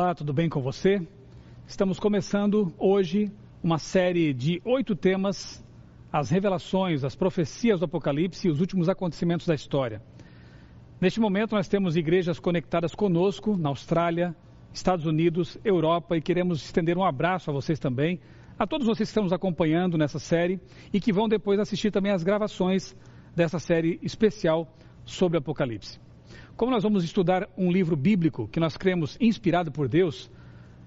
Olá, tudo bem com você? Estamos começando hoje uma série de oito temas: as revelações, as profecias do Apocalipse e os últimos acontecimentos da história. Neste momento, nós temos igrejas conectadas conosco na Austrália, Estados Unidos, Europa e queremos estender um abraço a vocês também, a todos vocês que estão nos acompanhando nessa série e que vão depois assistir também as gravações dessa série especial sobre Apocalipse. Como nós vamos estudar um livro bíblico que nós cremos inspirado por Deus,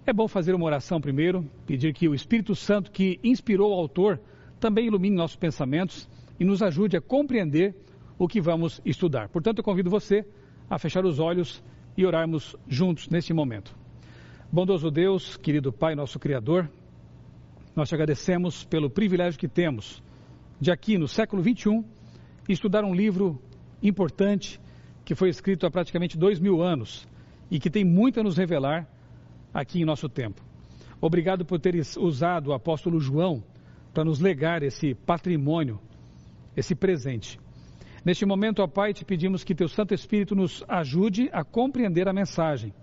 é bom fazer uma oração primeiro, pedir que o Espírito Santo que inspirou o autor também ilumine nossos pensamentos e nos ajude a compreender o que vamos estudar. Portanto, eu convido você a fechar os olhos e orarmos juntos neste momento. Bondoso Deus, querido Pai, nosso Criador, nós te agradecemos pelo privilégio que temos de aqui no século 21 estudar um livro importante que foi escrito há praticamente dois mil anos e que tem muito a nos revelar aqui em nosso tempo. Obrigado por teres usado o apóstolo João para nos legar esse patrimônio, esse presente. Neste momento, ó Pai, te pedimos que teu Santo Espírito nos ajude a compreender a mensagem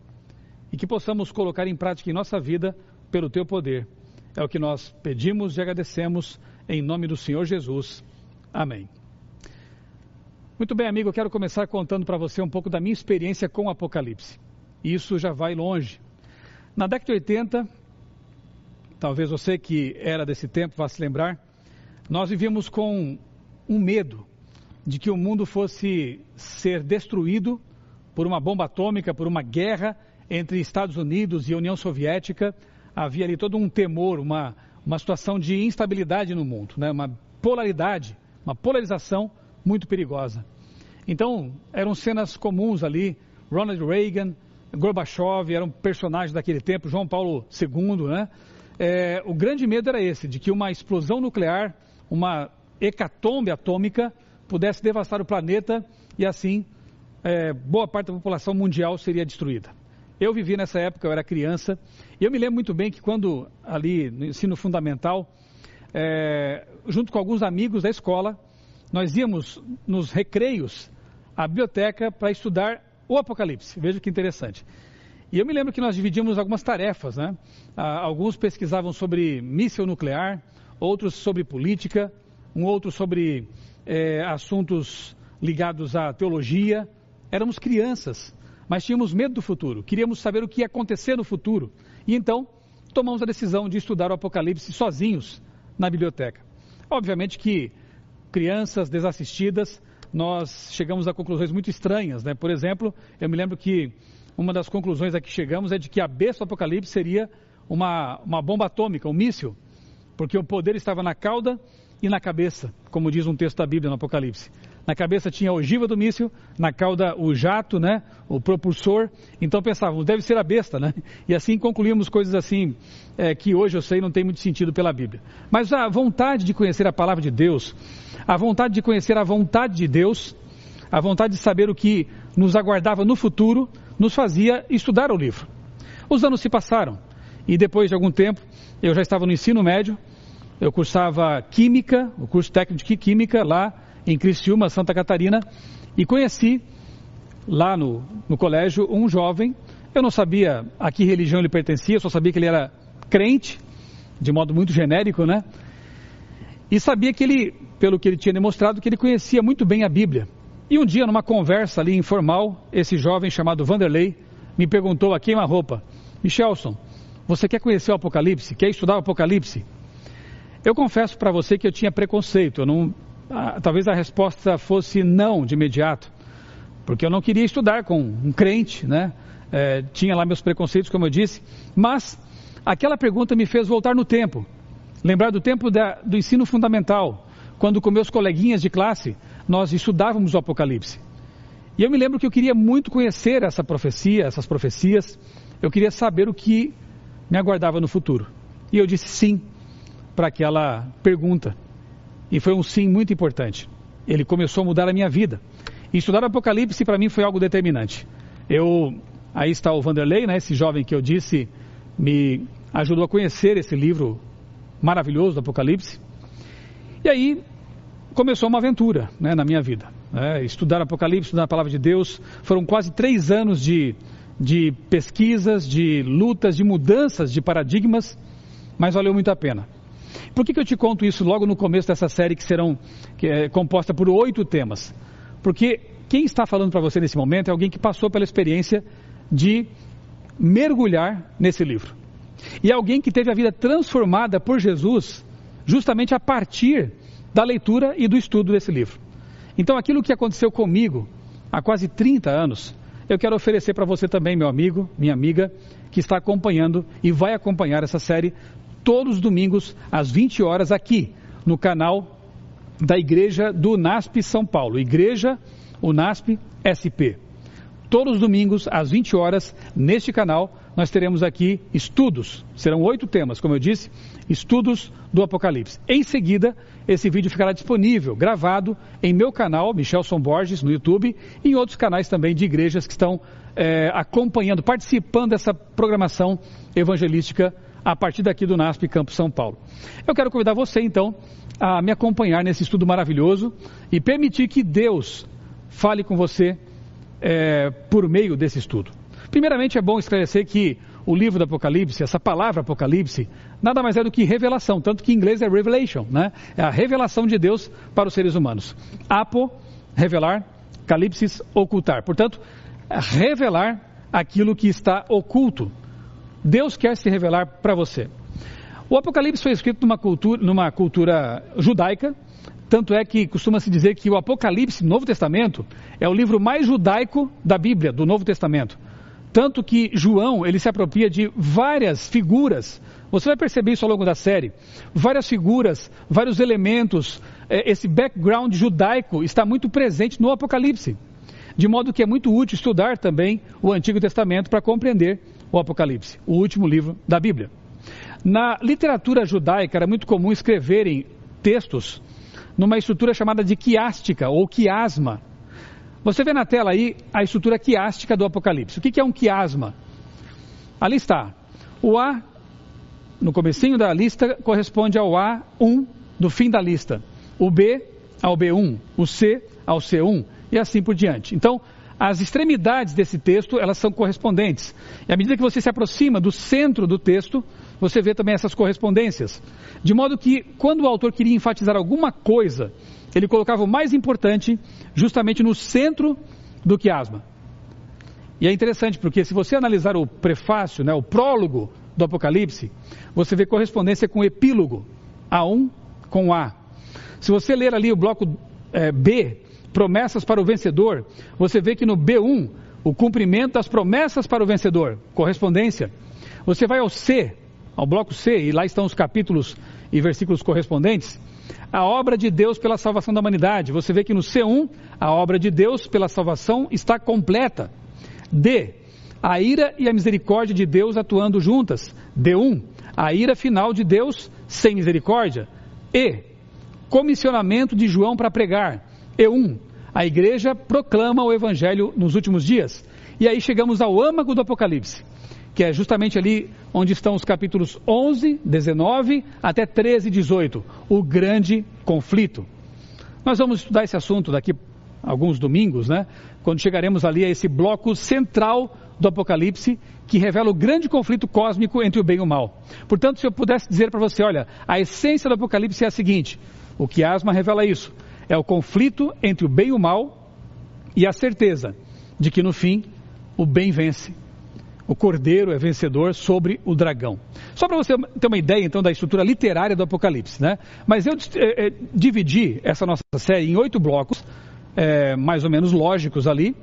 e que possamos colocar em prática em nossa vida pelo teu poder. É o que nós pedimos e agradecemos em nome do Senhor Jesus. Amém. Muito bem, amigo, eu quero começar contando para você um pouco da minha experiência com o Apocalipse. Isso já vai longe. Na década de 80, talvez você que era desse tempo vá se lembrar, nós vivíamos com um medo de que o mundo fosse ser destruído por uma bomba atômica, por uma guerra entre Estados Unidos e União Soviética. Havia ali todo um temor, uma, uma situação de instabilidade no mundo, né? uma polaridade, uma polarização muito perigosa. Então, eram cenas comuns ali. Ronald Reagan, Gorbachev eram personagens daquele tempo, João Paulo II, né? É, o grande medo era esse, de que uma explosão nuclear, uma hecatombe atômica, pudesse devastar o planeta e assim é, boa parte da população mundial seria destruída. Eu vivi nessa época, eu era criança, e eu me lembro muito bem que quando ali no ensino fundamental, é, junto com alguns amigos da escola, nós íamos nos recreios à biblioteca para estudar o Apocalipse. Veja que interessante. E eu me lembro que nós dividimos algumas tarefas, né? Ah, alguns pesquisavam sobre míssil nuclear, outros sobre política, um outro sobre eh, assuntos ligados à teologia. Éramos crianças, mas tínhamos medo do futuro, queríamos saber o que ia acontecer no futuro. E então tomamos a decisão de estudar o Apocalipse sozinhos na biblioteca. Obviamente que crianças desassistidas, nós chegamos a conclusões muito estranhas. Né? Por exemplo, eu me lembro que uma das conclusões a que chegamos é de que a besta do Apocalipse seria uma, uma bomba atômica, um míssil, porque o poder estava na cauda e na cabeça, como diz um texto da Bíblia no Apocalipse. Na cabeça tinha a ogiva do míssil, na cauda o jato, né, o propulsor. Então pensávamos, deve ser a besta, né? E assim concluímos coisas assim é, que hoje eu sei não tem muito sentido pela Bíblia. Mas a vontade de conhecer a palavra de Deus, a vontade de conhecer a vontade de Deus, a vontade de saber o que nos aguardava no futuro, nos fazia estudar o livro. Os anos se passaram e depois de algum tempo eu já estava no ensino médio, eu cursava Química, o curso técnico de Química lá em Criciúma, Santa Catarina, e conheci lá no, no colégio um jovem. Eu não sabia a que religião ele pertencia, só sabia que ele era crente, de modo muito genérico, né? E sabia que ele, pelo que ele tinha demonstrado, que ele conhecia muito bem a Bíblia. E um dia, numa conversa ali informal, esse jovem chamado Vanderlei me perguntou a queima-roupa: Michelson, você quer conhecer o Apocalipse? Quer estudar o Apocalipse? Eu confesso para você que eu tinha preconceito, eu não, ah, talvez a resposta fosse não de imediato, porque eu não queria estudar com um crente, né? É, tinha lá meus preconceitos, como eu disse, mas aquela pergunta me fez voltar no tempo, lembrar do tempo da, do ensino fundamental, quando com meus coleguinhas de classe nós estudávamos o Apocalipse. E eu me lembro que eu queria muito conhecer essa profecia, essas profecias, eu queria saber o que me aguardava no futuro. E eu disse sim para aquela pergunta. E foi um sim muito importante. Ele começou a mudar a minha vida. E estudar o Apocalipse para mim foi algo determinante. Eu, aí está o Vanderlei, né, esse jovem que eu disse, me ajudou a conhecer esse livro maravilhoso do Apocalipse. E aí começou uma aventura né, na minha vida. Né, estudar Apocalipse, estudar a palavra de Deus, foram quase três anos de, de pesquisas, de lutas, de mudanças de paradigmas, mas valeu muito a pena. Por que, que eu te conto isso logo no começo dessa série que serão que é composta por oito temas? Porque quem está falando para você nesse momento é alguém que passou pela experiência de mergulhar nesse livro. E é alguém que teve a vida transformada por Jesus justamente a partir da leitura e do estudo desse livro. Então, aquilo que aconteceu comigo há quase 30 anos, eu quero oferecer para você também, meu amigo, minha amiga, que está acompanhando e vai acompanhar essa série todos os domingos às 20 horas aqui no canal da Igreja do NASP São Paulo, Igreja UNASP SP. Todos os domingos às 20 horas neste canal nós teremos aqui estudos. Serão oito temas, como eu disse, estudos do Apocalipse. Em seguida, esse vídeo ficará disponível, gravado em meu canal, Michelson Borges, no YouTube, e em outros canais também de igrejas que estão é, acompanhando, participando dessa programação evangelística a partir daqui do NASP Campo São Paulo. Eu quero convidar você, então, a me acompanhar nesse estudo maravilhoso e permitir que Deus fale com você é, por meio desse estudo. Primeiramente, é bom esclarecer que o livro do Apocalipse, essa palavra Apocalipse, nada mais é do que revelação, tanto que em inglês é revelation, né? É a revelação de Deus para os seres humanos. Apo, revelar, calipsis, ocultar. Portanto, revelar aquilo que está oculto. Deus quer se revelar para você. O Apocalipse foi escrito numa cultura, numa cultura judaica, tanto é que costuma-se dizer que o Apocalipse, Novo Testamento, é o livro mais judaico da Bíblia, do Novo Testamento. Tanto que João, ele se apropria de várias figuras, você vai perceber isso ao longo da série, várias figuras, vários elementos, é, esse background judaico está muito presente no Apocalipse. De modo que é muito útil estudar também o Antigo Testamento para compreender o Apocalipse, o último livro da Bíblia. Na literatura judaica era muito comum escreverem textos numa estrutura chamada de quiástica ou quiasma. Você vê na tela aí a estrutura quiástica do Apocalipse. O que é um quiasma? Ali está. O A, no comecinho da lista, corresponde ao A1 do fim da lista. O B ao B1. O C ao C1. E assim por diante. Então, as extremidades desse texto, elas são correspondentes. E à medida que você se aproxima do centro do texto, você vê também essas correspondências. De modo que, quando o autor queria enfatizar alguma coisa, ele colocava o mais importante justamente no centro do quiasma. E é interessante porque se você analisar o prefácio, né, o prólogo do Apocalipse, você vê correspondência com o epílogo, A1 com A. Se você ler ali o bloco é, B, promessas para o vencedor, você vê que no B1, o cumprimento das promessas para o vencedor, correspondência. Você vai ao C, ao bloco C, e lá estão os capítulos e versículos correspondentes. A obra de Deus pela salvação da humanidade. Você vê que no C1, a obra de Deus pela salvação está completa. D, a ira e a misericórdia de Deus atuando juntas. D1, a ira final de Deus sem misericórdia. E, comissionamento de João para pregar. E1, a igreja proclama o evangelho nos últimos dias. E aí chegamos ao âmago do Apocalipse, que é justamente ali onde estão os capítulos 11, 19 até 13 18, o grande conflito. Nós vamos estudar esse assunto daqui alguns domingos, né? Quando chegaremos ali a esse bloco central do Apocalipse, que revela o grande conflito cósmico entre o bem e o mal. Portanto, se eu pudesse dizer para você, olha, a essência do Apocalipse é a seguinte: o que Asma revela isso é o conflito entre o bem e o mal e a certeza de que no fim o bem vence. O cordeiro é vencedor sobre o dragão. Só para você ter uma ideia, então, da estrutura literária do Apocalipse, né? Mas eu é, é, dividi essa nossa série em oito blocos, é, mais ou menos lógicos ali.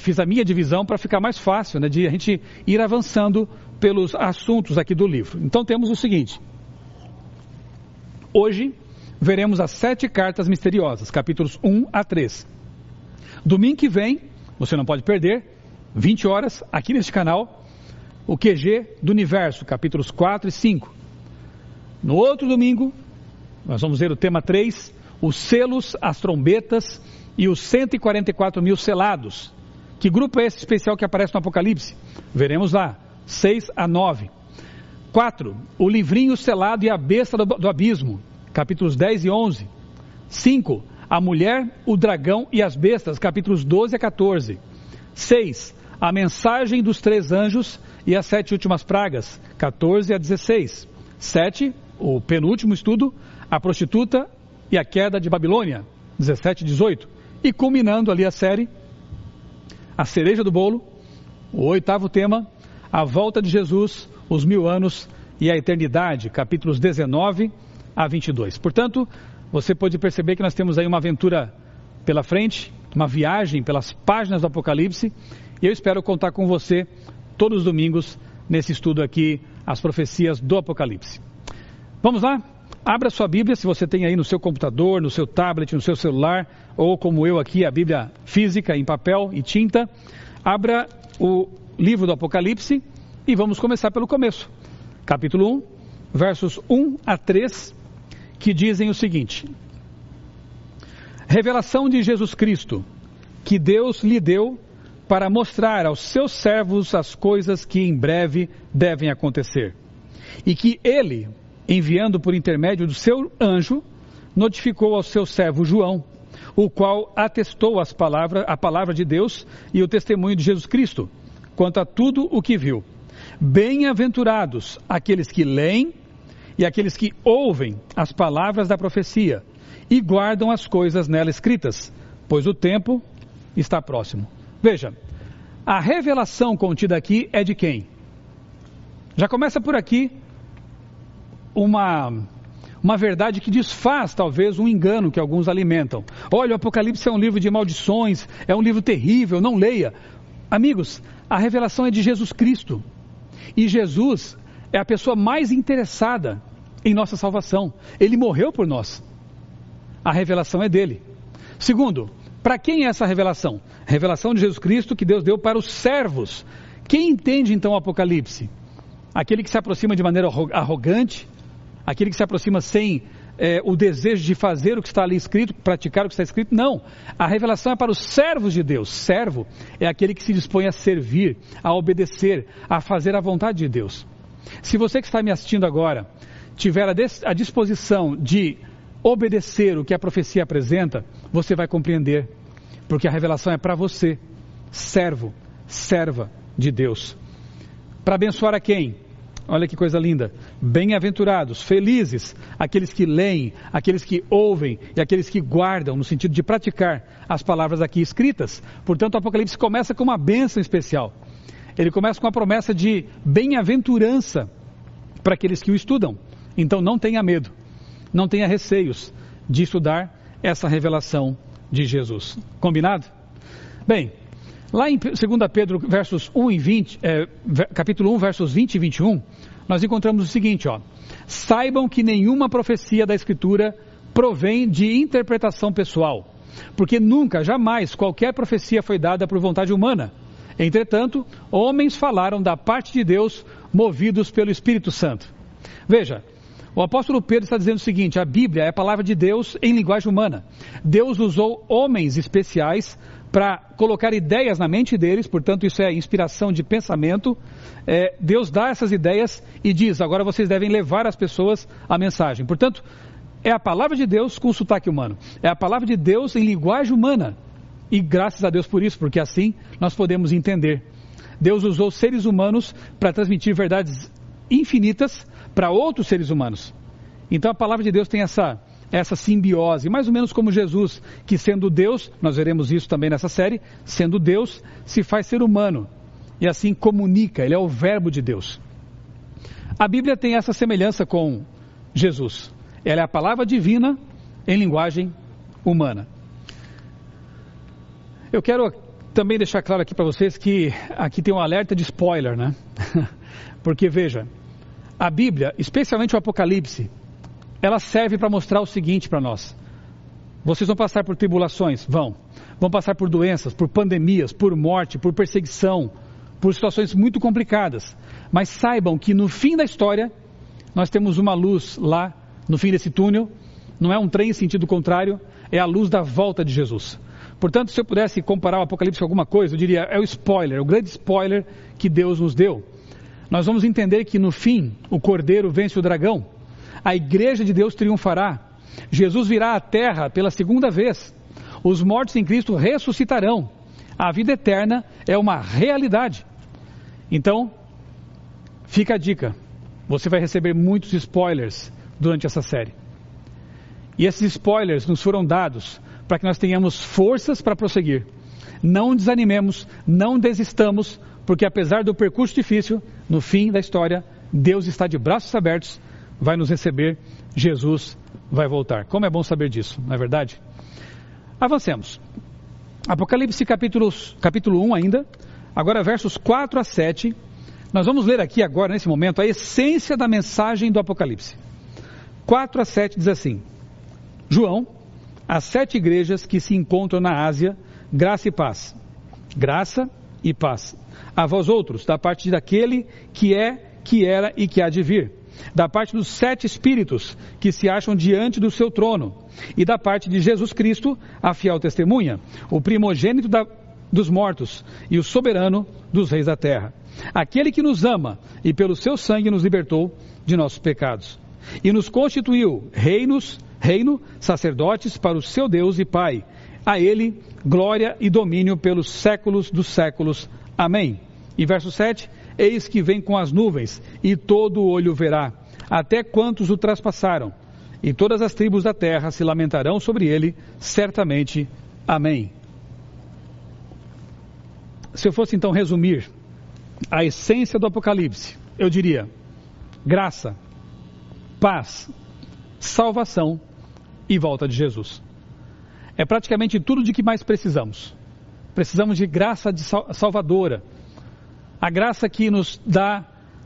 fiz a minha divisão para ficar mais fácil, né? De a gente ir avançando pelos assuntos aqui do livro. Então, temos o seguinte. Hoje, veremos as sete cartas misteriosas, capítulos 1 a 3. Domingo que vem, você não pode perder, 20 horas, aqui neste canal, o QG do Universo, capítulos 4 e 5. No outro domingo, nós vamos ver o tema 3, os selos, as trombetas e os 144 mil selados. Que grupo é esse especial que aparece no Apocalipse? Veremos lá, 6 a 9. 4. O livrinho selado e a besta do, do abismo capítulos 10 e 11. 5. A mulher, o dragão e as bestas, capítulos 12 a 14. 6. a mensagem dos três anjos e as sete últimas pragas, 14 a 16. 7, o penúltimo estudo, a prostituta e a queda de Babilônia, 17 e 18. E culminando ali a série, a cereja do bolo, o oitavo tema, a volta de Jesus, os mil anos e a eternidade, capítulos 19 a 22. Portanto, você pode perceber que nós temos aí uma aventura pela frente, uma viagem pelas páginas do Apocalipse, e eu espero contar com você todos os domingos nesse estudo aqui, as profecias do Apocalipse. Vamos lá? Abra sua Bíblia, se você tem aí no seu computador, no seu tablet, no seu celular, ou como eu aqui, a Bíblia física em papel e tinta. Abra o livro do Apocalipse e vamos começar pelo começo. Capítulo 1, versos 1 a 3, que dizem o seguinte: Revelação de Jesus Cristo, que Deus lhe deu para mostrar aos seus servos as coisas que em breve devem acontecer. E que ele, enviando por intermédio do seu anjo, notificou ao seu servo João, o qual atestou as a palavra de Deus e o testemunho de Jesus Cristo, quanto a tudo o que viu. Bem-aventurados aqueles que leem e aqueles que ouvem as palavras da profecia e guardam as coisas nela escritas, pois o tempo está próximo. Veja, a revelação contida aqui é de quem? Já começa por aqui uma, uma verdade que desfaz talvez um engano que alguns alimentam. Olha, o Apocalipse é um livro de maldições, é um livro terrível, não leia. Amigos, a revelação é de Jesus Cristo. E Jesus é a pessoa mais interessada em nossa salvação. Ele morreu por nós. A revelação é dele. Segundo, para quem é essa revelação? Revelação de Jesus Cristo que Deus deu para os servos. Quem entende então o Apocalipse? Aquele que se aproxima de maneira arrogante, aquele que se aproxima sem é, o desejo de fazer o que está ali escrito, praticar o que está escrito. Não. A revelação é para os servos de Deus. Servo é aquele que se dispõe a servir, a obedecer, a fazer a vontade de Deus. Se você que está me assistindo agora tiver a disposição de obedecer o que a profecia apresenta, você vai compreender, porque a revelação é para você, servo, serva de Deus. Para abençoar a quem? Olha que coisa linda. Bem-aventurados, felizes, aqueles que leem, aqueles que ouvem e aqueles que guardam, no sentido de praticar as palavras aqui escritas. Portanto, o Apocalipse começa com uma bênção especial. Ele começa com a promessa de bem-aventurança para aqueles que o estudam. Então, não tenha medo não tenha receios de estudar essa revelação de Jesus. Combinado? Bem, lá em 2 Pedro, versos 1 e 20, é, capítulo 1, versos 20 e 21, nós encontramos o seguinte, ó. Saibam que nenhuma profecia da Escritura provém de interpretação pessoal, porque nunca, jamais, qualquer profecia foi dada por vontade humana. Entretanto, homens falaram da parte de Deus, movidos pelo Espírito Santo. Veja, o apóstolo Pedro está dizendo o seguinte: a Bíblia é a palavra de Deus em linguagem humana. Deus usou homens especiais para colocar ideias na mente deles, portanto, isso é inspiração de pensamento. É, Deus dá essas ideias e diz: agora vocês devem levar as pessoas a mensagem. Portanto, é a palavra de Deus com sotaque humano, é a palavra de Deus em linguagem humana. E graças a Deus por isso, porque assim nós podemos entender. Deus usou seres humanos para transmitir verdades infinitas para outros seres humanos. Então a palavra de Deus tem essa, essa simbiose, mais ou menos como Jesus, que sendo Deus, nós veremos isso também nessa série, sendo Deus, se faz ser humano e assim comunica, ele é o Verbo de Deus. A Bíblia tem essa semelhança com Jesus. Ela é a palavra divina em linguagem humana. Eu quero também deixar claro aqui para vocês que aqui tem um alerta de spoiler, né? Porque veja, a Bíblia, especialmente o Apocalipse, ela serve para mostrar o seguinte para nós: vocês vão passar por tribulações? Vão. Vão passar por doenças, por pandemias, por morte, por perseguição, por situações muito complicadas. Mas saibam que no fim da história, nós temos uma luz lá, no fim desse túnel. Não é um trem em sentido contrário, é a luz da volta de Jesus. Portanto, se eu pudesse comparar o Apocalipse com alguma coisa, eu diria: é o spoiler, o grande spoiler que Deus nos deu. Nós vamos entender que no fim o cordeiro vence o dragão, a igreja de Deus triunfará, Jesus virá à terra pela segunda vez, os mortos em Cristo ressuscitarão, A vida eterna é uma realidade. Então, fica a dica: você vai receber muitos spoilers durante essa série. E esses spoilers nos foram dados para que nós tenhamos forças para prosseguir. Não desanimemos, não desistamos, porque apesar do percurso difícil, no fim da história, Deus está de braços abertos, vai nos receber, Jesus vai voltar. Como é bom saber disso, não é verdade? Avancemos. Apocalipse capítulo, capítulo 1 ainda, agora versos 4 a 7. Nós vamos ler aqui agora, nesse momento, a essência da mensagem do Apocalipse. 4 a 7 diz assim: João, as sete igrejas que se encontram na Ásia, graça e paz. Graça e paz. A vós outros, da parte daquele que é, que era e que há de vir. Da parte dos sete espíritos que se acham diante do seu trono. E da parte de Jesus Cristo, a fiel testemunha, o primogênito da, dos mortos e o soberano dos reis da terra. Aquele que nos ama e pelo seu sangue nos libertou de nossos pecados. E nos constituiu reinos, reino, sacerdotes para o seu Deus e Pai. A ele glória e domínio pelos séculos dos séculos. Amém. E verso 7: Eis que vem com as nuvens, e todo olho verá, até quantos o traspassaram, e todas as tribos da terra se lamentarão sobre ele, certamente. Amém. Se eu fosse então resumir a essência do Apocalipse, eu diria: graça, paz, salvação e volta de Jesus. É praticamente tudo de que mais precisamos. Precisamos de graça de salvadora, a graça que nos dá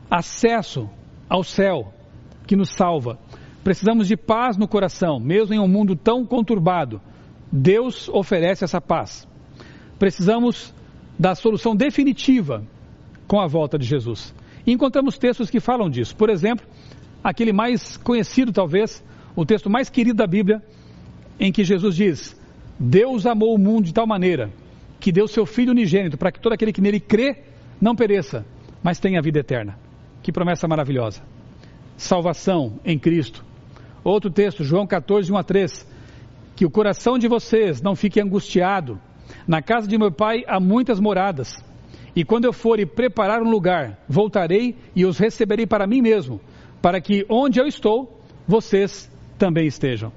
acesso ao céu, que nos salva. Precisamos de paz no coração, mesmo em um mundo tão conturbado. Deus oferece essa paz. Precisamos da solução definitiva com a volta de Jesus. E encontramos textos que falam disso. Por exemplo, aquele mais conhecido, talvez, o texto mais querido da Bíblia, em que Jesus diz: Deus amou o mundo de tal maneira que deu seu Filho unigênito para que todo aquele que nele crê não pereça, mas tenha vida eterna. Que promessa maravilhosa! Salvação em Cristo. Outro texto, João 14, 1 a 3. Que o coração de vocês não fique angustiado. Na casa de meu pai há muitas moradas. E quando eu for e preparar um lugar, voltarei e os receberei para mim mesmo, para que onde eu estou, vocês também estejam.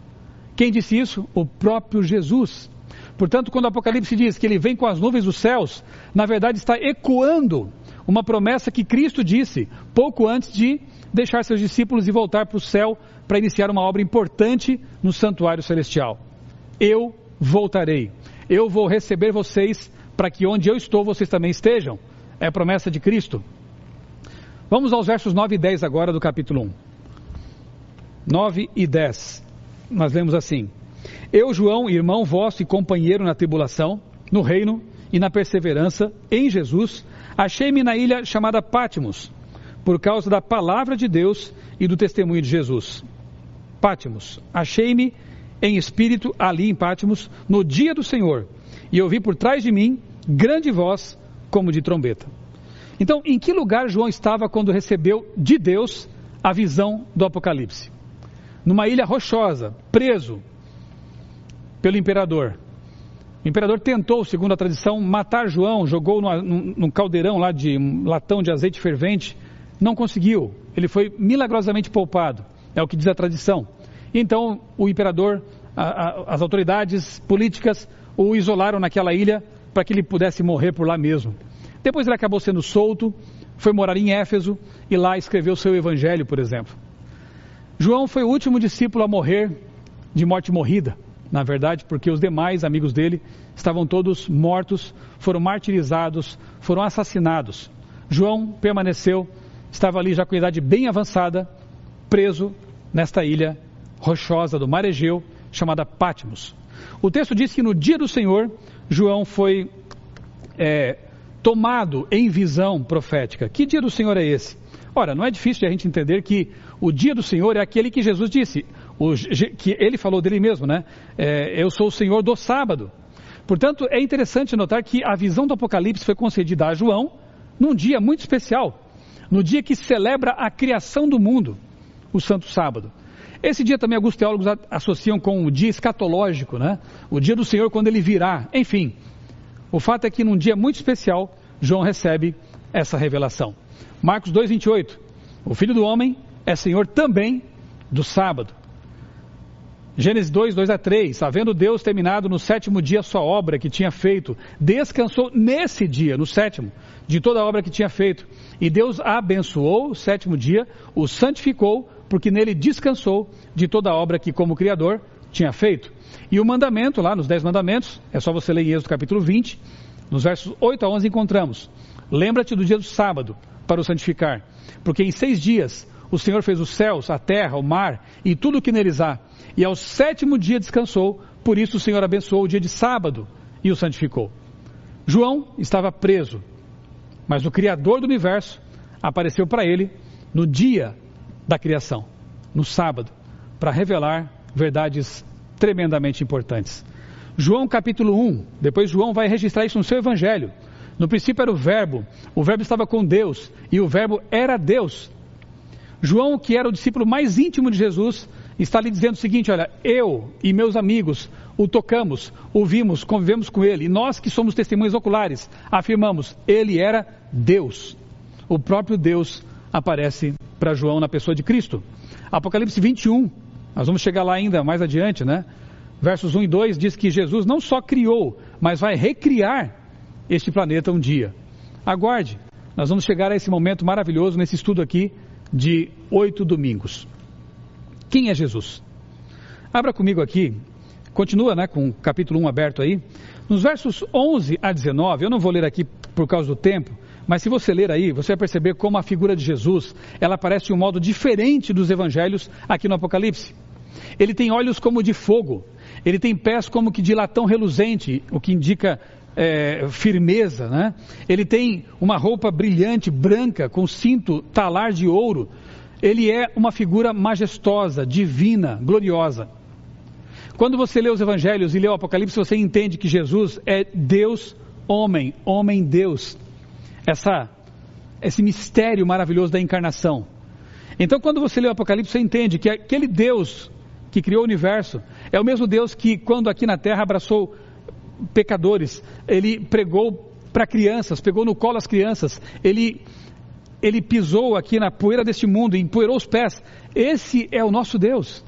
Quem disse isso? O próprio Jesus. Portanto, quando o Apocalipse diz que ele vem com as nuvens dos céus, na verdade está ecoando uma promessa que Cristo disse pouco antes de deixar seus discípulos e voltar para o céu para iniciar uma obra importante no santuário celestial. Eu voltarei. Eu vou receber vocês para que onde eu estou vocês também estejam. É a promessa de Cristo. Vamos aos versos 9 e 10 agora do capítulo 1. 9 e 10. Nós lemos assim: Eu, João, irmão vosso e companheiro na tribulação, no reino e na perseverança em Jesus, achei-me na ilha chamada Pátimos, por causa da palavra de Deus e do testemunho de Jesus. Pátimos, achei-me em espírito ali em Pátimos, no dia do Senhor, e ouvi por trás de mim grande voz como de trombeta. Então, em que lugar João estava quando recebeu de Deus a visão do Apocalipse? Numa ilha rochosa, preso pelo imperador. O imperador tentou, segundo a tradição, matar João, jogou num caldeirão lá de um latão de azeite fervente, não conseguiu. Ele foi milagrosamente poupado, é o que diz a tradição. Então o imperador, a, a, as autoridades políticas o isolaram naquela ilha para que ele pudesse morrer por lá mesmo. Depois ele acabou sendo solto, foi morar em Éfeso e lá escreveu seu evangelho, por exemplo. João foi o último discípulo a morrer de morte morrida, na verdade, porque os demais amigos dele estavam todos mortos, foram martirizados, foram assassinados. João permaneceu, estava ali já com idade bem avançada, preso nesta ilha rochosa do mar Egeu, chamada Patmos. O texto diz que no dia do Senhor, João foi é, tomado em visão profética. Que dia do Senhor é esse? Ora, não é difícil a gente entender que o dia do Senhor é aquele que Jesus disse, o, que ele falou dele mesmo, né? É, eu sou o Senhor do sábado. Portanto, é interessante notar que a visão do Apocalipse foi concedida a João num dia muito especial, no dia que celebra a criação do mundo, o Santo Sábado. Esse dia também alguns teólogos associam com o dia escatológico, né? O dia do Senhor quando ele virá. Enfim, O fato é que num dia muito especial, João recebe essa revelação. Marcos 2:28. O Filho do homem é Senhor também do sábado. Gênesis 2, 2 a 3. Havendo Deus terminado no sétimo dia a sua obra que tinha feito, descansou nesse dia, no sétimo, de toda a obra que tinha feito. E Deus abençoou o sétimo dia, o santificou, porque nele descansou de toda a obra que, como Criador, tinha feito. E o mandamento, lá nos Dez Mandamentos, é só você ler em Êxodo capítulo 20, nos versos 8 a 11 encontramos: Lembra-te do dia do sábado para o santificar, porque em seis dias o Senhor fez os céus, a terra, o mar e tudo o que neles há, e ao sétimo dia descansou, por isso o Senhor abençoou o dia de sábado e o santificou. João estava preso, mas o Criador do universo apareceu para ele no dia da criação, no sábado, para revelar verdades tremendamente importantes. João capítulo 1, depois João vai registrar isso no seu evangelho. No princípio era o Verbo, o Verbo estava com Deus e o Verbo era Deus. João, que era o discípulo mais íntimo de Jesus, está lhe dizendo o seguinte: olha, eu e meus amigos o tocamos, ouvimos, convivemos com ele, e nós que somos testemunhas oculares, afirmamos, ele era Deus. O próprio Deus aparece para João na pessoa de Cristo. Apocalipse 21, nós vamos chegar lá ainda mais adiante, né? Versos 1 e 2 diz que Jesus não só criou, mas vai recriar este planeta um dia. Aguarde, nós vamos chegar a esse momento maravilhoso nesse estudo aqui de oito domingos. Quem é Jesus? Abra comigo aqui, continua né, com o capítulo 1 aberto aí. Nos versos 11 a 19, eu não vou ler aqui por causa do tempo, mas se você ler aí, você vai perceber como a figura de Jesus, ela aparece de um modo diferente dos evangelhos aqui no Apocalipse. Ele tem olhos como de fogo, ele tem pés como que de latão reluzente, o que indica é, firmeza, né? Ele tem uma roupa brilhante, branca, com cinto talar de ouro. Ele é uma figura majestosa, divina, gloriosa. Quando você lê os evangelhos e lê o Apocalipse, você entende que Jesus é Deus, homem, homem Deus. Essa, esse mistério maravilhoso da encarnação. Então, quando você lê o Apocalipse, você entende que aquele Deus que criou o universo é o mesmo Deus que, quando aqui na terra abraçou pecadores, ele pregou para crianças, pegou no colo as crianças, ele, ele pisou aqui na poeira deste mundo, empoeirou os pés. Esse é o nosso Deus.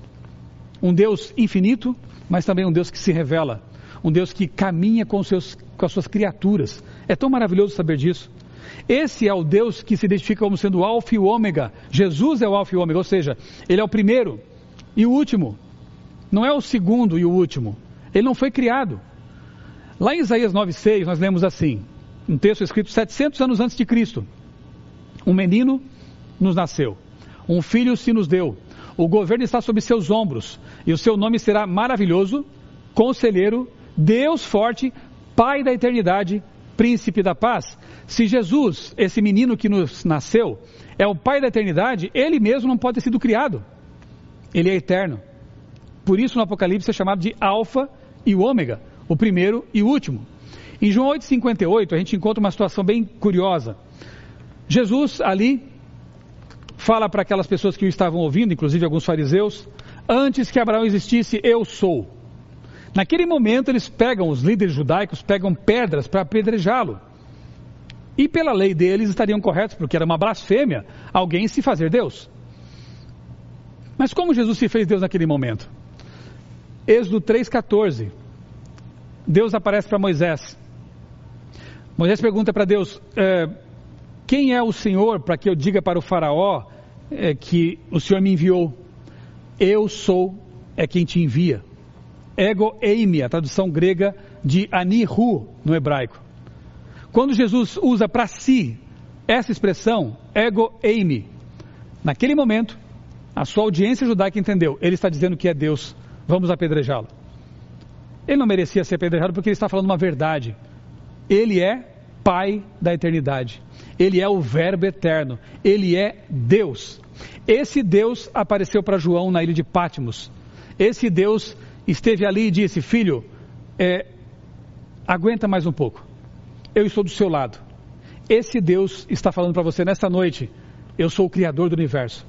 Um Deus infinito, mas também um Deus que se revela. Um Deus que caminha com, seus, com as suas criaturas. É tão maravilhoso saber disso. Esse é o Deus que se identifica como sendo o Alfa e o Ômega. Jesus é o Alfa e o Ômega, ou seja, Ele é o primeiro e o último. Não é o segundo e o último. Ele não foi criado. Lá em Isaías 9,6 nós lemos assim, um texto escrito 700 anos antes de Cristo. Um menino nos nasceu, um filho se nos deu, o governo está sob seus ombros, e o seu nome será maravilhoso, conselheiro, Deus forte, Pai da eternidade, príncipe da paz. Se Jesus, esse menino que nos nasceu, é o Pai da eternidade, ele mesmo não pode ter sido criado. Ele é eterno. Por isso no Apocalipse é chamado de Alfa e Ômega o primeiro e o último. Em João 8,58, a gente encontra uma situação bem curiosa. Jesus ali fala para aquelas pessoas que o estavam ouvindo, inclusive alguns fariseus, antes que Abraão existisse, eu sou. Naquele momento, eles pegam, os líderes judaicos pegam pedras para apedrejá-lo. E pela lei deles estariam corretos, porque era uma blasfêmia alguém se fazer Deus. Mas como Jesus se fez Deus naquele momento? Êxodo 3,14 Deus aparece para Moisés. Moisés pergunta para Deus: é, Quem é o Senhor para que eu diga para o Faraó é, que o Senhor me enviou? Eu sou é quem te envia. Ego eimi, a tradução grega de anihu no hebraico. Quando Jesus usa para si essa expressão, ego eimi, naquele momento, a sua audiência judaica entendeu, ele está dizendo que é Deus, vamos apedrejá-lo. Ele não merecia ser apedrejado porque ele está falando uma verdade. Ele é Pai da eternidade. Ele é o Verbo eterno. Ele é Deus. Esse Deus apareceu para João na ilha de Pátimos. Esse Deus esteve ali e disse: Filho, é, aguenta mais um pouco. Eu estou do seu lado. Esse Deus está falando para você nesta noite: Eu sou o Criador do universo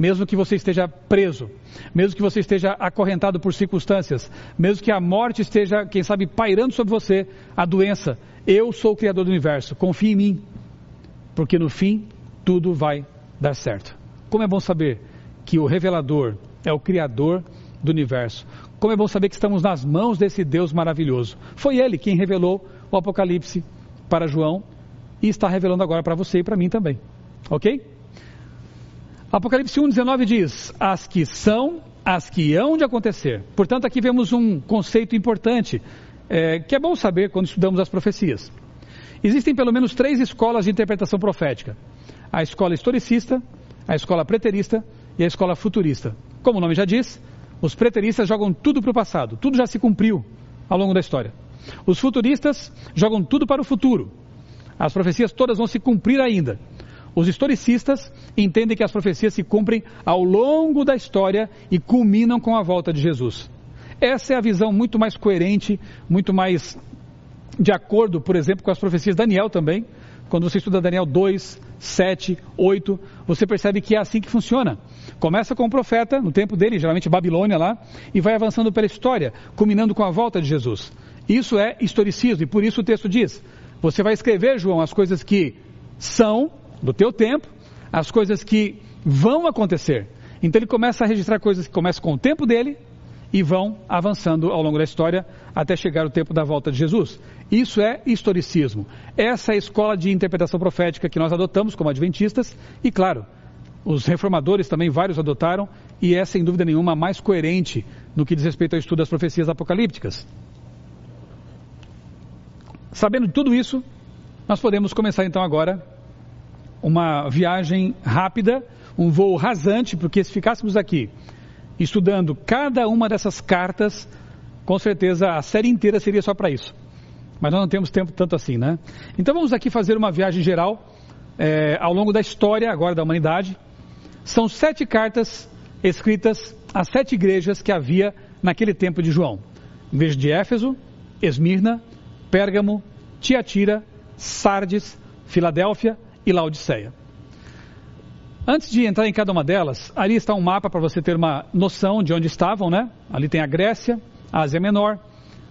mesmo que você esteja preso, mesmo que você esteja acorrentado por circunstâncias, mesmo que a morte esteja, quem sabe, pairando sobre você, a doença, Eu sou o Criador do universo, confie em mim, porque no fim tudo vai dar certo. Como é bom saber que o revelador é o Criador do universo. Como é bom saber que estamos nas mãos desse Deus maravilhoso. Foi ele quem revelou o Apocalipse para João e está revelando agora para você e para mim também. Ok? Apocalipse 1,19 diz: As que são, as que hão de acontecer. Portanto, aqui vemos um conceito importante é, que é bom saber quando estudamos as profecias. Existem pelo menos três escolas de interpretação profética: a escola historicista, a escola preterista e a escola futurista. Como o nome já diz, os preteristas jogam tudo para o passado, tudo já se cumpriu ao longo da história. Os futuristas jogam tudo para o futuro. As profecias todas vão se cumprir ainda. Os historicistas entendem que as profecias se cumprem ao longo da história e culminam com a volta de Jesus. Essa é a visão muito mais coerente, muito mais de acordo, por exemplo, com as profecias de Daniel também. Quando você estuda Daniel 2, 7, 8, você percebe que é assim que funciona. Começa com o profeta, no tempo dele, geralmente Babilônia lá, e vai avançando pela história, culminando com a volta de Jesus. Isso é historicismo, e por isso o texto diz: você vai escrever, João, as coisas que são do teu tempo, as coisas que vão acontecer. Então ele começa a registrar coisas que começam com o tempo dele e vão avançando ao longo da história até chegar o tempo da volta de Jesus. Isso é historicismo. Essa é a escola de interpretação profética que nós adotamos como adventistas e, claro, os reformadores também, vários adotaram, e é sem dúvida nenhuma a mais coerente no que diz respeito ao estudo das profecias apocalípticas. Sabendo tudo isso, nós podemos começar então agora uma viagem rápida, um voo rasante, porque se ficássemos aqui estudando cada uma dessas cartas, com certeza a série inteira seria só para isso. Mas nós não temos tempo tanto assim, né? Então vamos aqui fazer uma viagem geral é, ao longo da história agora da humanidade. São sete cartas escritas às sete igrejas que havia naquele tempo de João. Igreja de Éfeso, Esmirna, Pérgamo, Tiatira, Sardes, Filadélfia e Laodiceia. Antes de entrar em cada uma delas, ali está um mapa para você ter uma noção de onde estavam, né? Ali tem a Grécia, a Ásia Menor,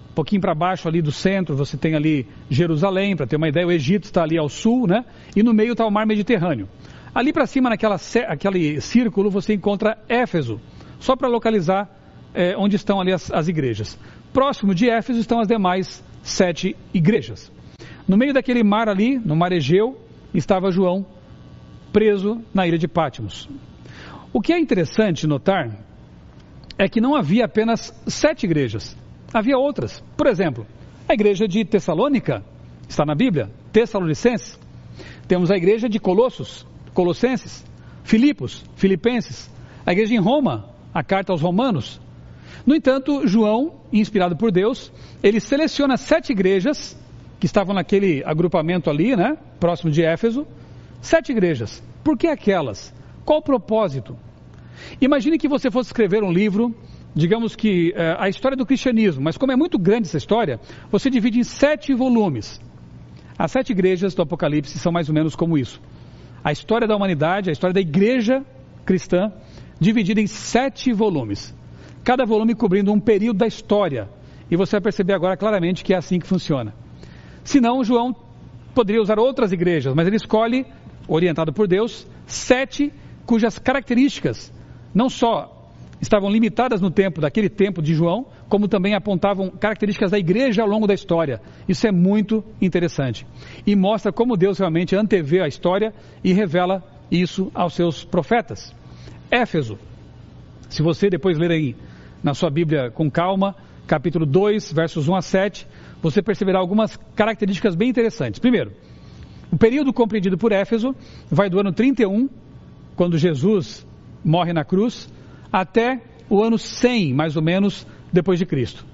um pouquinho para baixo ali do centro você tem ali Jerusalém, para ter uma ideia, o Egito está ali ao sul, né? E no meio está o Mar Mediterrâneo. Ali para cima, naquela aquele círculo, você encontra Éfeso, só para localizar é, onde estão ali as, as igrejas. Próximo de Éfeso estão as demais sete igrejas. No meio daquele mar ali, no mar Egeu, estava João preso na ilha de Pátimos. O que é interessante notar é que não havia apenas sete igrejas, havia outras. Por exemplo, a igreja de Tessalônica, está na Bíblia, Tessalonicenses. Temos a igreja de Colossos, Colossenses, Filipos, Filipenses, a igreja em Roma, a carta aos Romanos. No entanto, João, inspirado por Deus, ele seleciona sete igrejas que estavam naquele agrupamento ali, né, próximo de Éfeso, sete igrejas. Por que aquelas? Qual o propósito? Imagine que você fosse escrever um livro, digamos que é, a história do cristianismo, mas como é muito grande essa história, você divide em sete volumes. As sete igrejas do Apocalipse são mais ou menos como isso. A história da humanidade, a história da igreja cristã, dividida em sete volumes. Cada volume cobrindo um período da história. E você vai perceber agora claramente que é assim que funciona. Senão, João poderia usar outras igrejas, mas ele escolhe, orientado por Deus, sete cujas características não só estavam limitadas no tempo, daquele tempo de João, como também apontavam características da igreja ao longo da história. Isso é muito interessante. E mostra como Deus realmente antevê a história e revela isso aos seus profetas. Éfeso. Se você depois ler aí na sua Bíblia com calma, capítulo 2, versos 1 a 7, você perceberá algumas características bem interessantes. Primeiro, o período compreendido por Éfeso vai do ano 31, quando Jesus morre na cruz, até o ano 100, mais ou menos, depois de Cristo.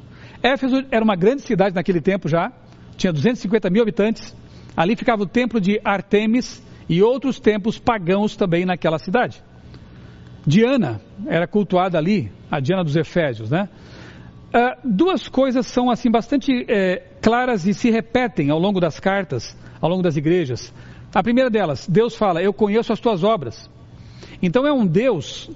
Éfeso era uma grande cidade naquele tempo já, tinha 250 mil habitantes. Ali ficava o templo de Artemis e outros templos pagãos também naquela cidade. Diana era cultuada ali, a Diana dos Efésios, né? Uh, duas coisas são assim bastante é, claras e se repetem ao longo das cartas, ao longo das igrejas. A primeira delas, Deus fala: Eu conheço as tuas obras. Então é um Deus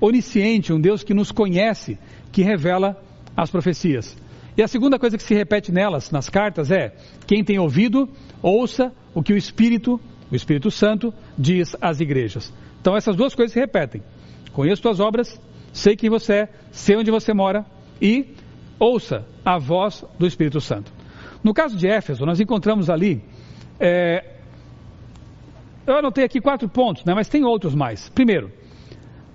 onisciente, um Deus que nos conhece, que revela as profecias. E a segunda coisa que se repete nelas, nas cartas, é: quem tem ouvido, ouça o que o Espírito, o Espírito Santo, diz às igrejas. Então essas duas coisas se repetem. Conheço tuas obras, sei quem você é, sei onde você mora e ouça a voz do Espírito Santo. No caso de Éfeso, nós encontramos ali. É, eu anotei aqui quatro pontos, né, mas tem outros mais. Primeiro,